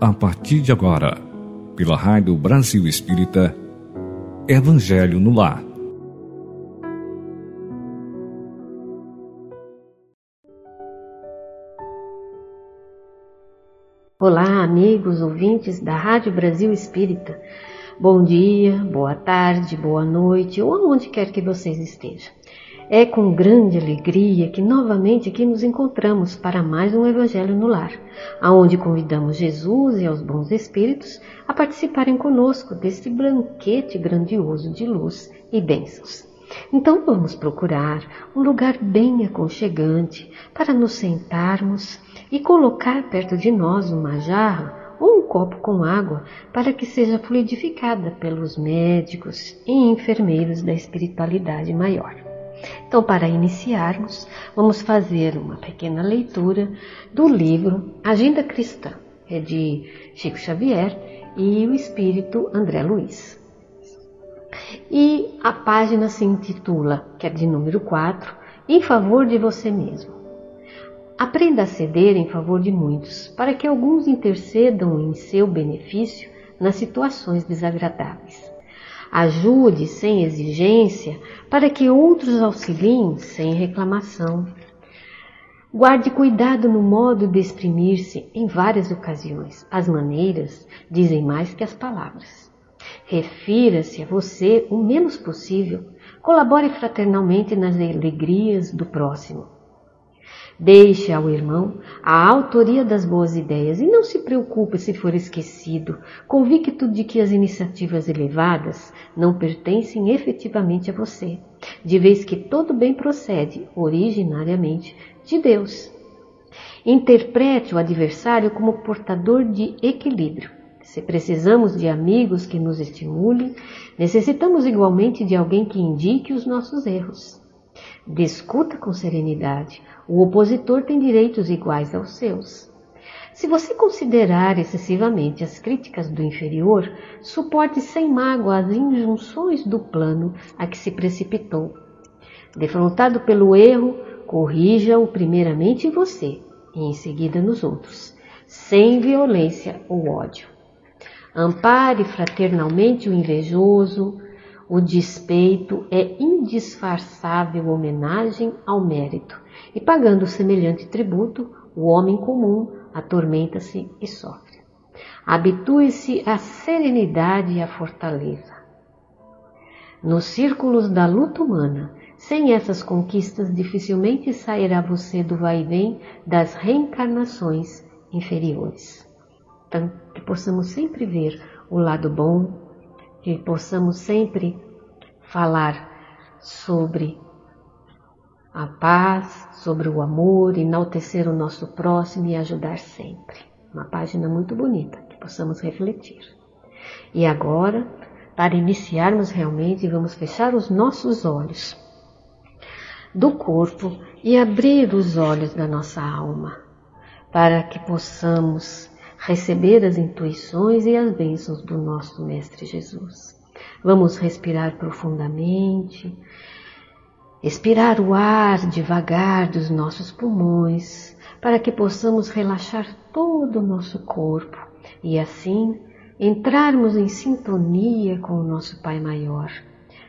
a partir de agora, pela Rádio Brasil Espírita, Evangelho no Lar. Olá, amigos ouvintes da Rádio Brasil Espírita. Bom dia, boa tarde, boa noite ou aonde quer que vocês estejam. É com grande alegria que novamente aqui nos encontramos para mais um Evangelho no Lar, aonde convidamos Jesus e aos bons espíritos a participarem conosco deste banquete grandioso de luz e bênçãos. Então vamos procurar um lugar bem aconchegante para nos sentarmos e colocar perto de nós uma jarra ou um copo com água para que seja fluidificada pelos médicos e enfermeiros da espiritualidade maior. Então, para iniciarmos, vamos fazer uma pequena leitura do livro Agenda Cristã, é de Chico Xavier e o espírito André Luiz. E a página se intitula, que é de número 4, Em favor de você mesmo. Aprenda a ceder em favor de muitos, para que alguns intercedam em seu benefício nas situações desagradáveis. Ajude sem exigência, para que outros auxiliem sem reclamação. Guarde cuidado no modo de exprimir-se em várias ocasiões. As maneiras dizem mais que as palavras. Refira-se a você o menos possível. Colabore fraternalmente nas alegrias do próximo. Deixe ao irmão a autoria das boas ideias e não se preocupe se for esquecido, convicto de que as iniciativas elevadas não pertencem efetivamente a você, de vez que todo bem procede originariamente de Deus. Interprete o adversário como portador de equilíbrio. Se precisamos de amigos que nos estimulem, necessitamos igualmente de alguém que indique os nossos erros. Discuta com serenidade. O opositor tem direitos iguais aos seus. Se você considerar excessivamente as críticas do inferior, suporte sem mágoa as injunções do plano a que se precipitou. Defrontado pelo erro, corrija-o primeiramente em você e em seguida nos outros, sem violência ou ódio. Ampare fraternalmente o invejoso, o despeito é indisfarçável homenagem ao mérito, e pagando semelhante tributo, o homem comum atormenta-se e sofre. Habitue-se à serenidade e à fortaleza. Nos círculos da luta humana, sem essas conquistas, dificilmente sairá você do vai-vem das reencarnações inferiores. Então, que possamos sempre ver o lado bom que possamos sempre falar sobre a paz, sobre o amor, enaltecer o nosso próximo e ajudar sempre. Uma página muito bonita que possamos refletir. E agora, para iniciarmos realmente, vamos fechar os nossos olhos do corpo e abrir os olhos da nossa alma, para que possamos receber as intuições e as bênçãos do nosso Mestre Jesus. Vamos respirar profundamente, expirar o ar devagar dos nossos pulmões, para que possamos relaxar todo o nosso corpo e assim entrarmos em sintonia com o nosso Pai Maior,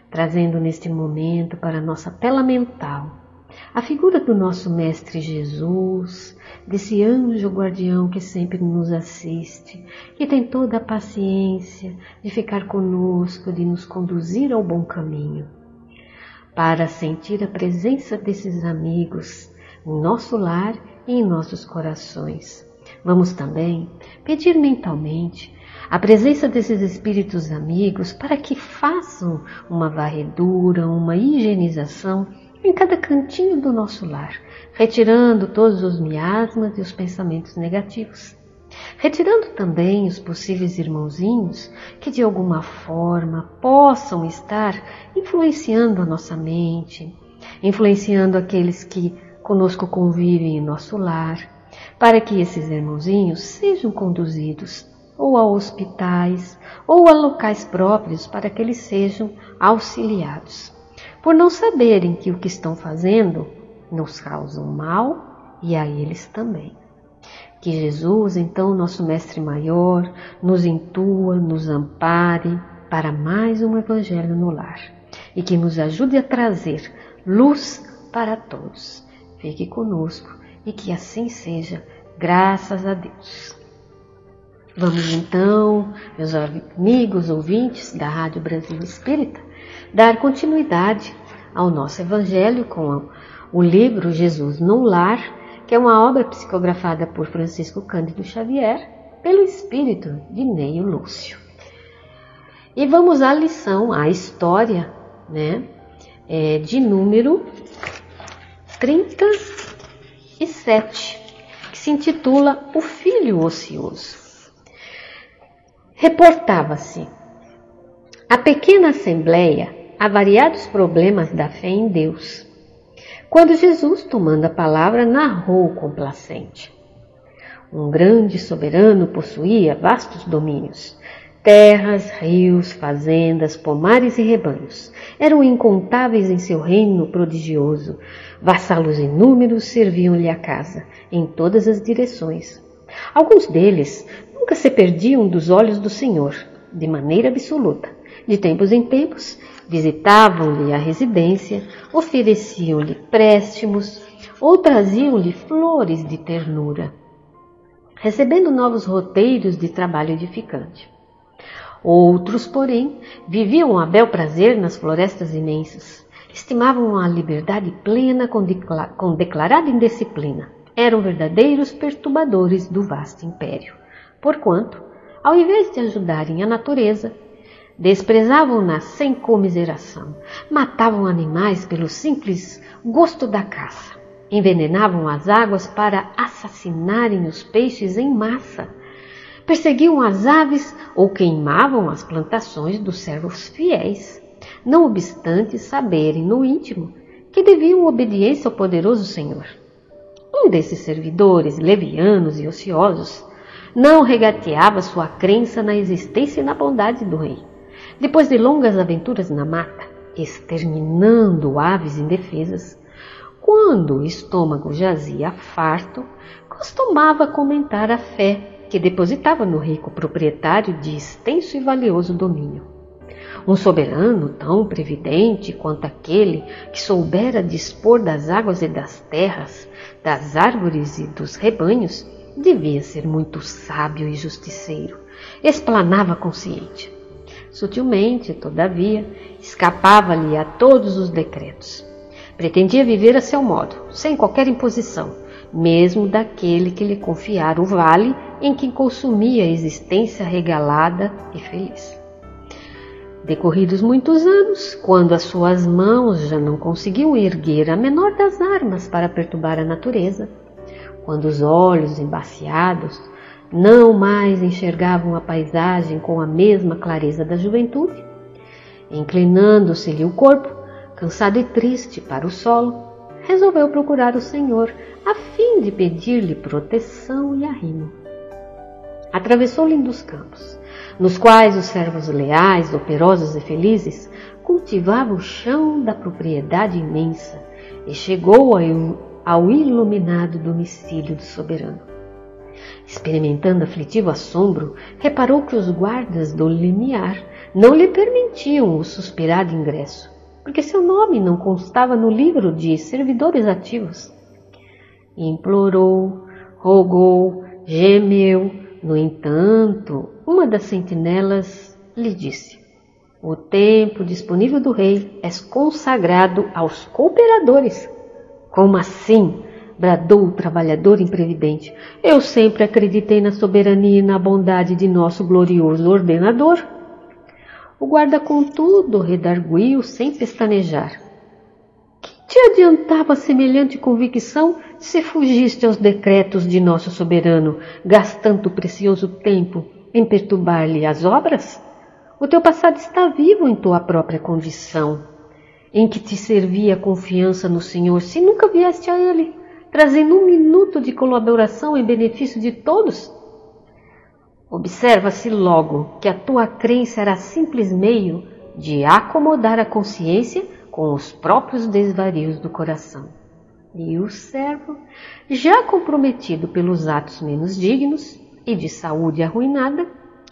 trazendo neste momento para a nossa tela mental a figura do nosso Mestre Jesus, desse anjo guardião que sempre nos assiste, que tem toda a paciência de ficar conosco, de nos conduzir ao bom caminho. Para sentir a presença desses amigos em nosso lar e em nossos corações. Vamos também pedir mentalmente a presença desses espíritos amigos para que façam uma varredura, uma higienização em cada cantinho do nosso lar, retirando todos os miasmas e os pensamentos negativos. Retirando também os possíveis irmãozinhos que de alguma forma possam estar influenciando a nossa mente, influenciando aqueles que conosco convivem em nosso lar, para que esses irmãozinhos sejam conduzidos ou a hospitais ou a locais próprios para que eles sejam auxiliados por não saberem que o que estão fazendo nos causa mal e a eles também. Que Jesus, então, nosso Mestre Maior, nos intua, nos ampare para mais um Evangelho no lar e que nos ajude a trazer luz para todos. Fique conosco e que assim seja, graças a Deus. Vamos então, meus amigos ouvintes da Rádio Brasil Espírita, dar continuidade ao nosso Evangelho com o livro Jesus no Lar que é uma obra psicografada por Francisco Cândido Xavier, pelo espírito de Neio Lúcio. E vamos à lição, à história, né, é, de número 37, que se intitula O Filho Ocioso. Reportava-se a pequena assembleia a variados problemas da fé em Deus quando Jesus, tomando a palavra, narrou complacente. Um grande soberano possuía vastos domínios. Terras, rios, fazendas, pomares e rebanhos eram incontáveis em seu reino prodigioso. Vassalos inúmeros serviam-lhe a casa, em todas as direções. Alguns deles nunca se perdiam dos olhos do Senhor, de maneira absoluta. De tempos em tempos, Visitavam-lhe a residência, ofereciam-lhe préstimos ou traziam-lhe flores de ternura, recebendo novos roteiros de trabalho edificante. Outros, porém, viviam a bel prazer nas florestas imensas, estimavam a liberdade plena com, declarada indisciplina, eram verdadeiros perturbadores do vasto império, porquanto, ao invés de ajudarem a natureza, Desprezavam-na sem comiseração, matavam animais pelo simples gosto da caça, envenenavam as águas para assassinarem os peixes em massa, perseguiam as aves ou queimavam as plantações dos servos fiéis, não obstante saberem no íntimo que deviam obediência ao poderoso Senhor. Um desses servidores, levianos e ociosos, não regateava sua crença na existência e na bondade do rei. Depois de longas aventuras na mata, exterminando aves indefesas, quando o estômago jazia farto, costumava comentar a fé que depositava no rico proprietário de extenso e valioso domínio. Um soberano tão previdente quanto aquele que soubera dispor das águas e das terras, das árvores e dos rebanhos, devia ser muito sábio e justiceiro, explanava consciente. Sutilmente, todavia, escapava-lhe a todos os decretos. Pretendia viver a seu modo, sem qualquer imposição, mesmo daquele que lhe confiara o vale em que consumia a existência regalada e feliz. Decorridos muitos anos, quando as suas mãos já não conseguiam erguer a menor das armas para perturbar a natureza, quando os olhos embaciados não mais enxergavam a paisagem com a mesma clareza da juventude. Inclinando-se-lhe o corpo, cansado e triste para o solo, resolveu procurar o Senhor a fim de pedir-lhe proteção e arrimo. Atravessou lindos campos, nos quais os servos leais, operosos e felizes cultivavam o chão da propriedade imensa e chegou ao iluminado domicílio do soberano. Experimentando aflitivo assombro, reparou que os guardas do limiar não lhe permitiam o suspirado ingresso, porque seu nome não constava no livro de servidores ativos. Implorou, rogou, gemeu. No entanto, uma das sentinelas lhe disse: O tempo disponível do rei é consagrado aos cooperadores. Como assim? bradou o trabalhador imprevidente. Eu sempre acreditei na soberania e na bondade de nosso glorioso ordenador. O guarda, contudo, redarguiu sem pestanejar. Que te adiantava semelhante convicção se fugiste aos decretos de nosso soberano, gastando precioso tempo em perturbar-lhe as obras? O teu passado está vivo em tua própria condição, em que te servia a confiança no Senhor, se nunca vieste a Ele trazendo um minuto de colaboração em benefício de todos? Observa-se logo que a tua crença era simples meio de acomodar a consciência com os próprios desvarios do coração. E o servo, já comprometido pelos atos menos dignos e de saúde arruinada,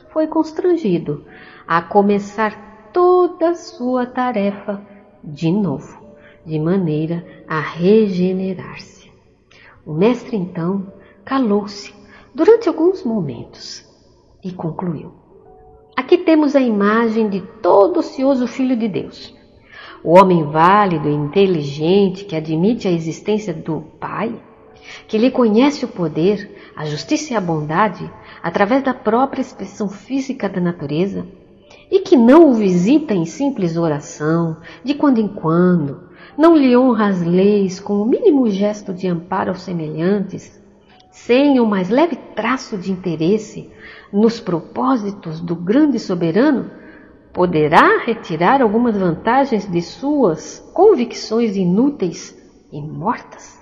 foi constrangido a começar toda a sua tarefa de novo, de maneira a regenerar-se. O mestre então calou-se durante alguns momentos e concluiu: Aqui temos a imagem de todo ocioso Filho de Deus o homem válido e inteligente que admite a existência do Pai, que lhe conhece o poder, a justiça e a bondade através da própria expressão física da natureza, e que não o visita em simples oração, de quando em quando, não lhe honra as leis com o mínimo gesto de amparo aos semelhantes, sem o mais leve traço de interesse nos propósitos do grande soberano, poderá retirar algumas vantagens de suas convicções inúteis e mortas?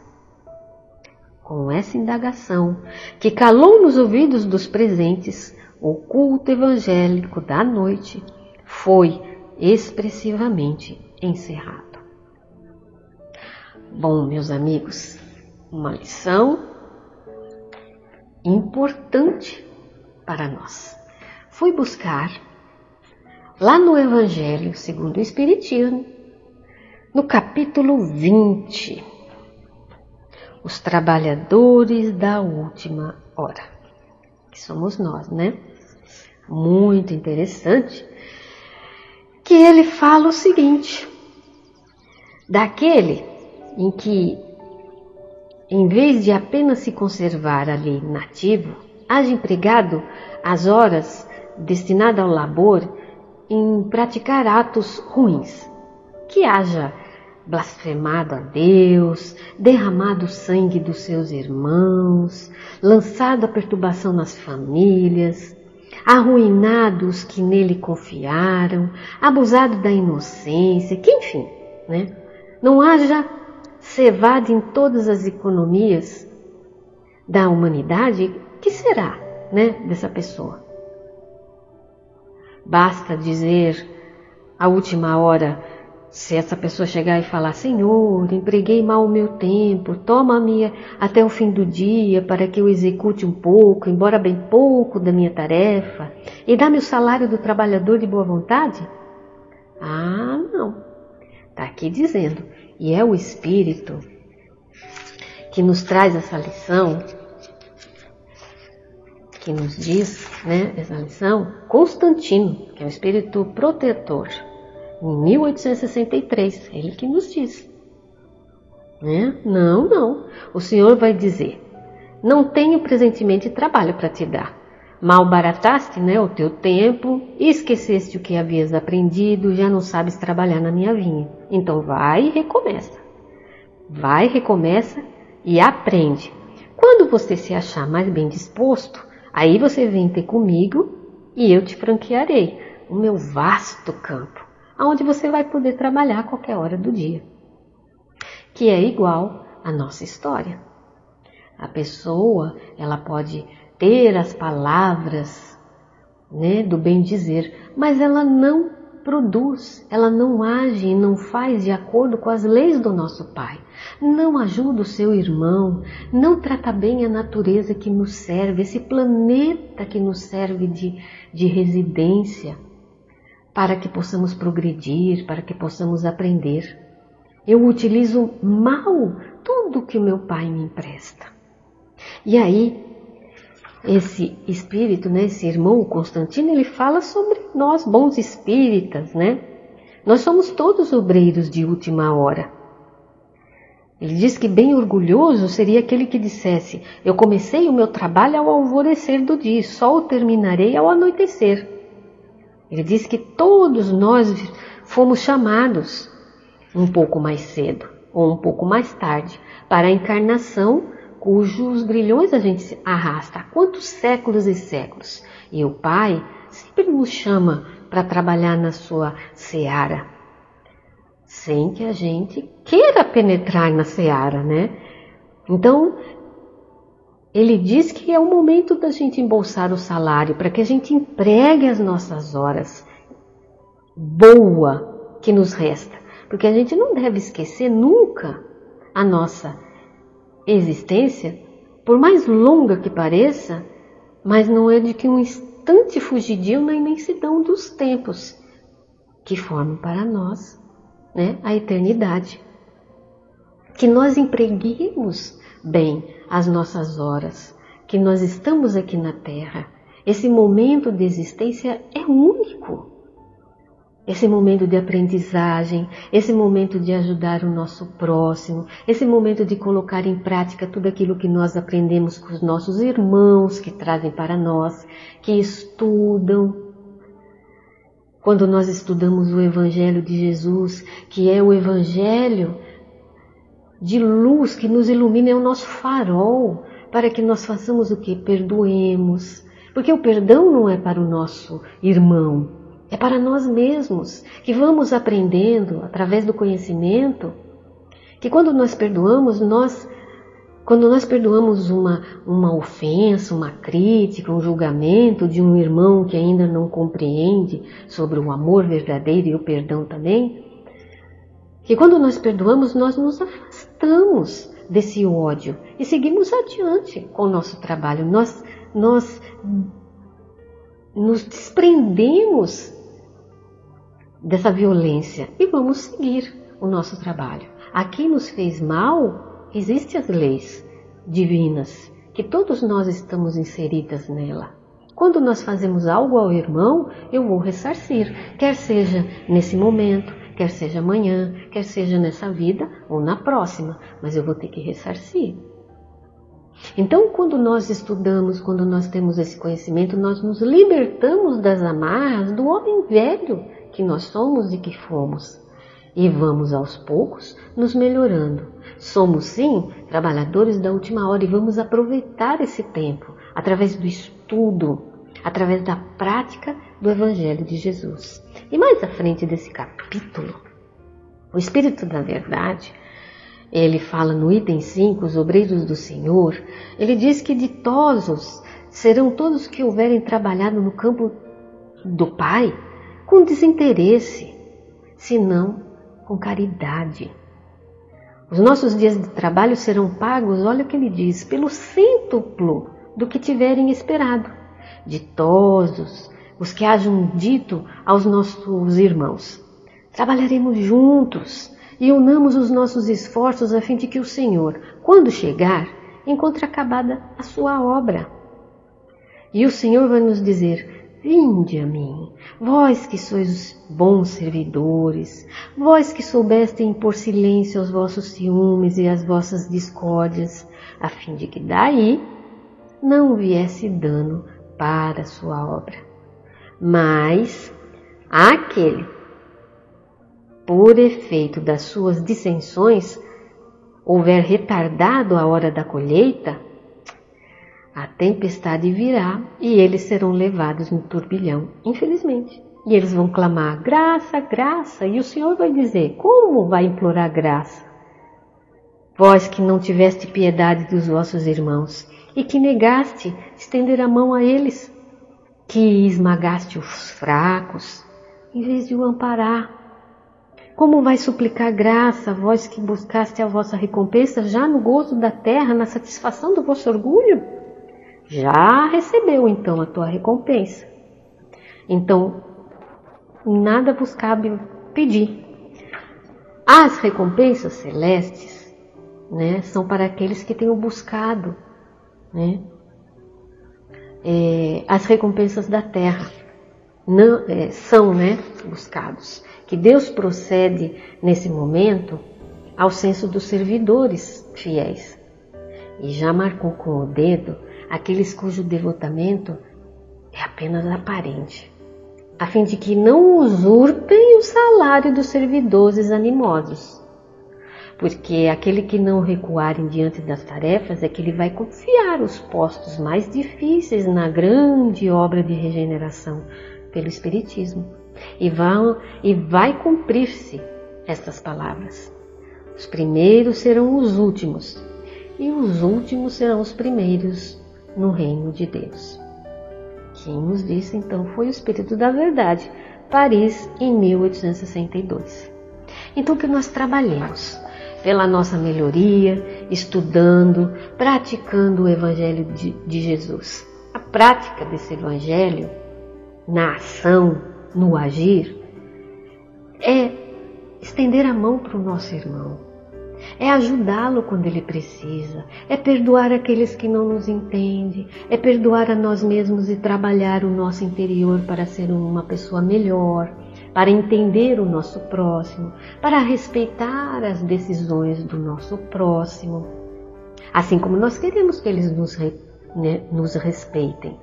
Com essa indagação, que calou nos ouvidos dos presentes, o culto evangélico da noite foi expressivamente encerrado. Bom, meus amigos, uma lição importante para nós. Fui buscar lá no Evangelho segundo o Espiritismo, no capítulo 20, os trabalhadores da última hora, que somos nós, né? Muito interessante, que ele fala o seguinte: daquele em que, em vez de apenas se conservar ali nativo, haja empregado as horas destinadas ao labor em praticar atos ruins, que haja blasfemado a Deus, derramado o sangue dos seus irmãos, lançado a perturbação nas famílias, arruinado os que nele confiaram, abusado da inocência, que enfim, né? não haja cevado em todas as economias da humanidade, que será né, dessa pessoa? Basta dizer a última hora, se essa pessoa chegar e falar: Senhor, empreguei mal o meu tempo, toma-me até o fim do dia para que eu execute um pouco, embora bem pouco, da minha tarefa, e dá-me o salário do trabalhador de boa vontade? Ah, não. Está aqui dizendo. E é o Espírito que nos traz essa lição que nos diz, né, essa lição, Constantino, que é o espírito protetor, em 1863, ele que nos diz. Né? Não, não. O Senhor vai dizer: Não tenho presentemente trabalho para te dar. Mal barataste né, o teu tempo esqueceste o que havias aprendido, já não sabes trabalhar na minha vinha. Então vai e recomeça. Vai, recomeça e aprende. Quando você se achar mais bem disposto, Aí você vem ter comigo e eu te franquearei o meu vasto campo, aonde você vai poder trabalhar a qualquer hora do dia, que é igual à nossa história. A pessoa, ela pode ter as palavras, né, do bem dizer, mas ela não produz, ela não age e não faz de acordo com as leis do nosso Pai. Não ajuda o seu irmão, não trata bem a natureza que nos serve, esse planeta que nos serve de, de residência, para que possamos progredir, para que possamos aprender. Eu utilizo mal tudo que o meu Pai me empresta. E aí, esse espírito, né, esse irmão Constantino, ele fala sobre nós bons espíritas, né? Nós somos todos obreiros de última hora. Ele diz que bem orgulhoso seria aquele que dissesse: Eu comecei o meu trabalho ao alvorecer do dia, só o terminarei ao anoitecer. Ele diz que todos nós fomos chamados um pouco mais cedo ou um pouco mais tarde para a encarnação cujos grilhões a gente arrasta há quantos séculos e séculos. E o Pai sempre nos chama para trabalhar na sua seara, sem que a gente queira penetrar na seara, né? Então, ele diz que é o momento da gente embolsar o salário para que a gente empregue as nossas horas boa que nos resta, porque a gente não deve esquecer nunca a nossa existência, por mais longa que pareça, mas não é de que um instante fugidio na imensidão dos tempos que formam para nós né, a eternidade. Que nós empreguemos bem as nossas horas, que nós estamos aqui na Terra. Esse momento de existência é único esse momento de aprendizagem, esse momento de ajudar o nosso próximo, esse momento de colocar em prática tudo aquilo que nós aprendemos com os nossos irmãos que trazem para nós, que estudam. Quando nós estudamos o Evangelho de Jesus, que é o Evangelho de luz que nos ilumina, é o nosso farol para que nós façamos o que? Perdoemos. Porque o perdão não é para o nosso irmão, é para nós mesmos, que vamos aprendendo através do conhecimento, que quando nós perdoamos, nós quando nós perdoamos uma, uma ofensa, uma crítica, um julgamento de um irmão que ainda não compreende sobre o amor verdadeiro e o perdão também, que quando nós perdoamos, nós nos afastamos desse ódio e seguimos adiante com o nosso trabalho. Nós, nós nos desprendemos dessa violência e vamos seguir o nosso trabalho. A quem nos fez mal, existem as leis divinas, que todos nós estamos inseridas nela. Quando nós fazemos algo ao irmão, eu vou ressarcir, quer seja nesse momento, quer seja amanhã, quer seja nessa vida ou na próxima, mas eu vou ter que ressarcir. Então, quando nós estudamos, quando nós temos esse conhecimento, nós nos libertamos das amarras do homem velho que nós somos e que fomos. E vamos aos poucos nos melhorando. Somos sim trabalhadores da última hora e vamos aproveitar esse tempo através do estudo, através da prática do Evangelho de Jesus. E mais à frente desse capítulo, o Espírito da Verdade, ele fala no item 5, os obreiros do Senhor, ele diz que ditosos serão todos que houverem trabalhado no campo do Pai com desinteresse, senão com caridade. Os nossos dias de trabalho serão pagos, olha o que ele diz, pelo cêntuplo do que tiverem esperado. Ditosos, os que hajam dito aos nossos irmãos: Trabalharemos juntos e unamos os nossos esforços a fim de que o Senhor, quando chegar, encontre acabada a sua obra. E o Senhor vai nos dizer: Vinde a mim, vós que sois bons servidores, vós que soubestem impor silêncio aos vossos ciúmes e às vossas discórdias, a fim de que daí não viesse dano para a sua obra. Mas aquele, por efeito das suas dissensões, houver retardado a hora da colheita, a tempestade virá e eles serão levados no turbilhão, infelizmente. E eles vão clamar graça, graça, e o Senhor vai dizer: Como vai implorar graça? Vós que não tiveste piedade dos vossos irmãos e que negaste estender a mão a eles, que esmagaste os fracos em vez de o amparar. Como vai suplicar graça, vós que buscaste a vossa recompensa já no gozo da terra, na satisfação do vosso orgulho? Já recebeu então a tua recompensa. Então, nada vos cabe pedir. As recompensas celestes, né, são para aqueles que tenham buscado, né, é, as recompensas da terra não, é, são, né, buscados. Que Deus procede nesse momento ao senso dos servidores fiéis e já marcou com o dedo aqueles cujo devotamento é apenas aparente, a fim de que não usurpem o salário dos servidores animosos. Porque aquele que não recuarem diante das tarefas é que ele vai confiar os postos mais difíceis na grande obra de regeneração pelo Espiritismo. E, vão, e vai cumprir-se estas palavras. Os primeiros serão os últimos, e os últimos serão os primeiros no reino de Deus. Quem nos disse então foi o Espírito da Verdade, Paris, em 1862. Então que nós trabalhemos pela nossa melhoria, estudando, praticando o Evangelho de, de Jesus. A prática desse Evangelho, na ação, no agir, é estender a mão para o nosso irmão, é ajudá-lo quando ele precisa, é perdoar aqueles que não nos entendem, é perdoar a nós mesmos e trabalhar o nosso interior para ser uma pessoa melhor, para entender o nosso próximo, para respeitar as decisões do nosso próximo, assim como nós queremos que eles nos, né, nos respeitem.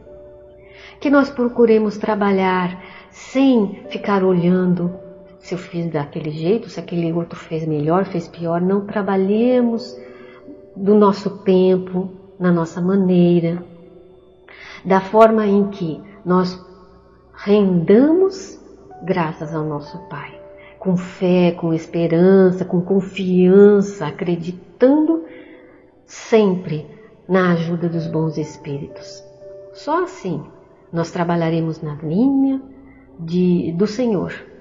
Que nós procuremos trabalhar sem ficar olhando se eu fiz daquele jeito, se aquele outro fez melhor, fez pior. Não trabalhemos do nosso tempo, na nossa maneira, da forma em que nós rendamos graças ao nosso Pai, com fé, com esperança, com confiança, acreditando sempre na ajuda dos bons espíritos. Só assim nós trabalharemos na linha de, do Senhor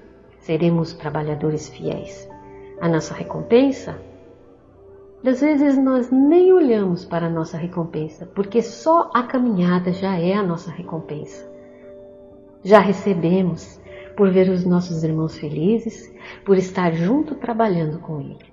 seremos trabalhadores fiéis. A nossa recompensa? Às vezes nós nem olhamos para a nossa recompensa, porque só a caminhada já é a nossa recompensa. Já recebemos por ver os nossos irmãos felizes, por estar junto trabalhando com ele.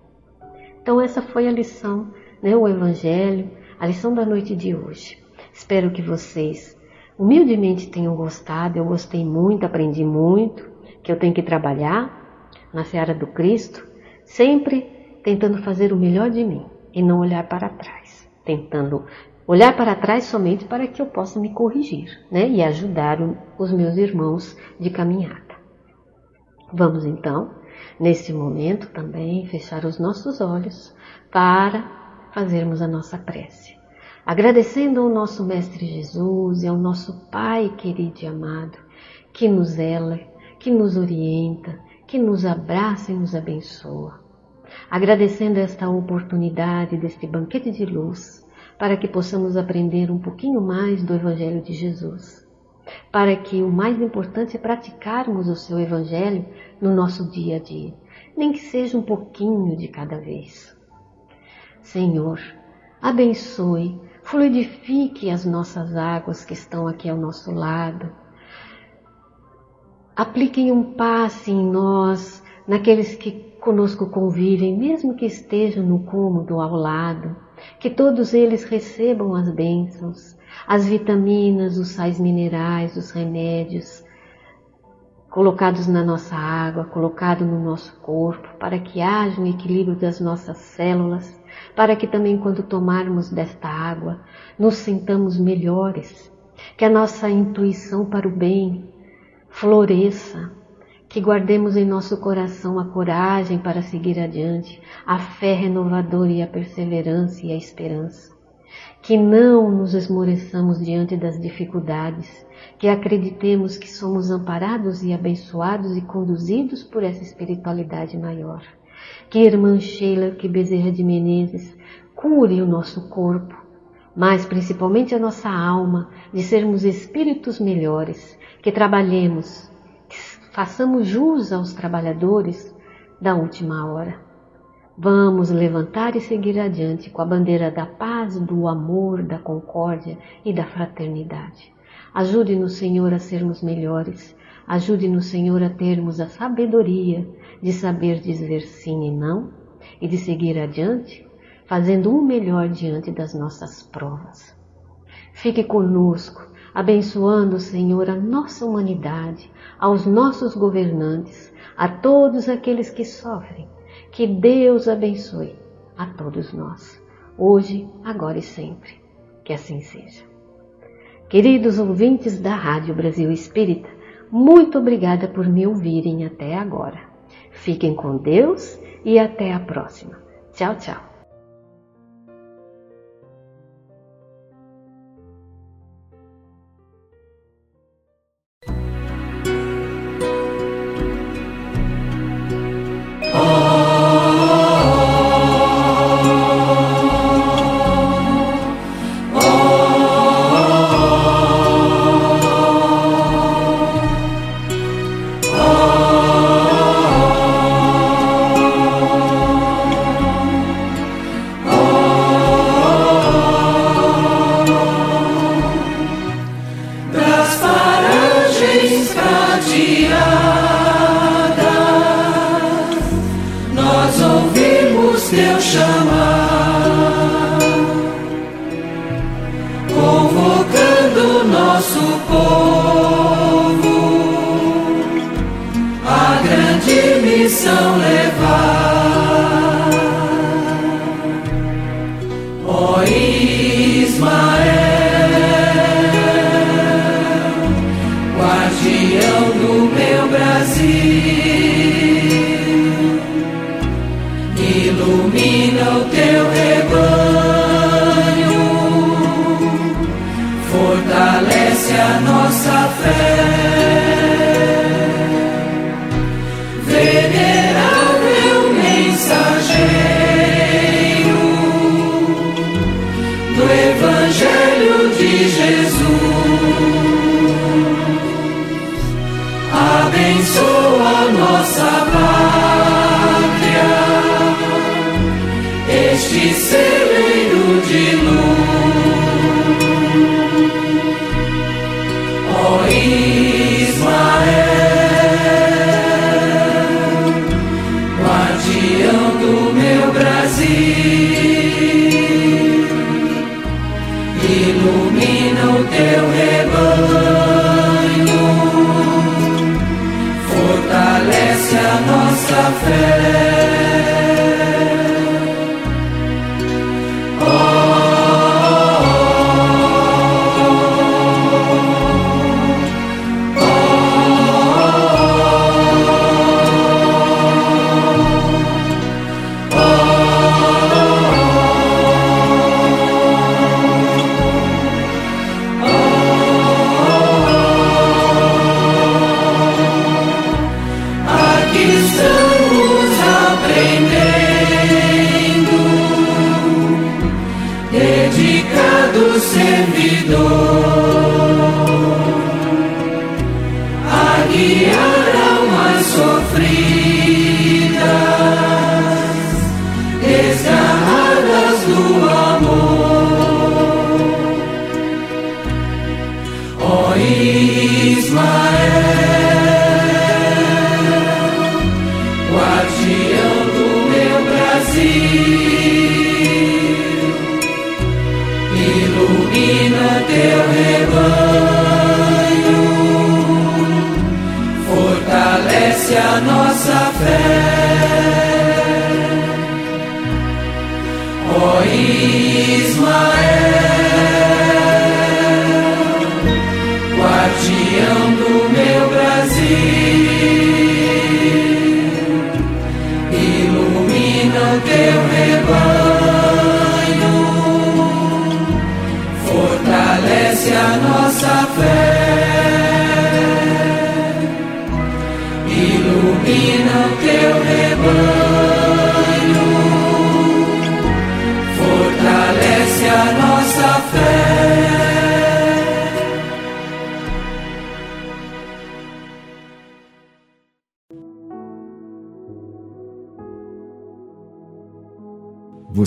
Então essa foi a lição, né, o evangelho, a lição da noite de hoje. Espero que vocês humildemente tenham gostado. Eu gostei muito, aprendi muito que eu tenho que trabalhar na seara do Cristo, sempre tentando fazer o melhor de mim e não olhar para trás, tentando olhar para trás somente para que eu possa me corrigir, né, e ajudar os meus irmãos de caminhada. Vamos então, nesse momento também fechar os nossos olhos para fazermos a nossa prece. Agradecendo ao nosso Mestre Jesus e ao nosso Pai querido e amado, que nos ela que nos orienta, que nos abraça e nos abençoa. Agradecendo esta oportunidade deste banquete de luz, para que possamos aprender um pouquinho mais do Evangelho de Jesus, para que o mais importante é praticarmos o seu Evangelho no nosso dia a dia, nem que seja um pouquinho de cada vez. Senhor, abençoe, fluidifique as nossas águas que estão aqui ao nosso lado, apliquem um passe em nós, naqueles que conosco convivem, mesmo que estejam no cômodo ao lado, que todos eles recebam as bênçãos, as vitaminas, os sais minerais, os remédios, colocados na nossa água, colocado no nosso corpo, para que haja um equilíbrio das nossas células, para que também quando tomarmos desta água, nos sintamos melhores, que a nossa intuição para o bem floresça, que guardemos em nosso coração a coragem para seguir adiante, a fé renovadora e a perseverança e a esperança. Que não nos esmoreçamos diante das dificuldades, que acreditemos que somos amparados e abençoados e conduzidos por essa espiritualidade maior. Que Irmã Sheila, que Bezerra de Menezes, cure o nosso corpo, mas principalmente a nossa alma, de sermos espíritos melhores, que trabalhemos, que façamos jus aos trabalhadores da última hora. Vamos levantar e seguir adiante com a bandeira da paz, do amor, da concórdia e da fraternidade. Ajude-nos, Senhor, a sermos melhores. Ajude-nos, Senhor, a termos a sabedoria de saber dizer sim e não e de seguir adiante, fazendo o melhor diante das nossas provas. Fique conosco, abençoando, Senhor, a nossa humanidade, aos nossos governantes, a todos aqueles que sofrem. Que Deus abençoe a todos nós, hoje, agora e sempre. Que assim seja. Queridos ouvintes da Rádio Brasil Espírita, muito obrigada por me ouvirem até agora. Fiquem com Deus e até a próxima. Tchau, tchau. nosso povo a grande missão levar. she said.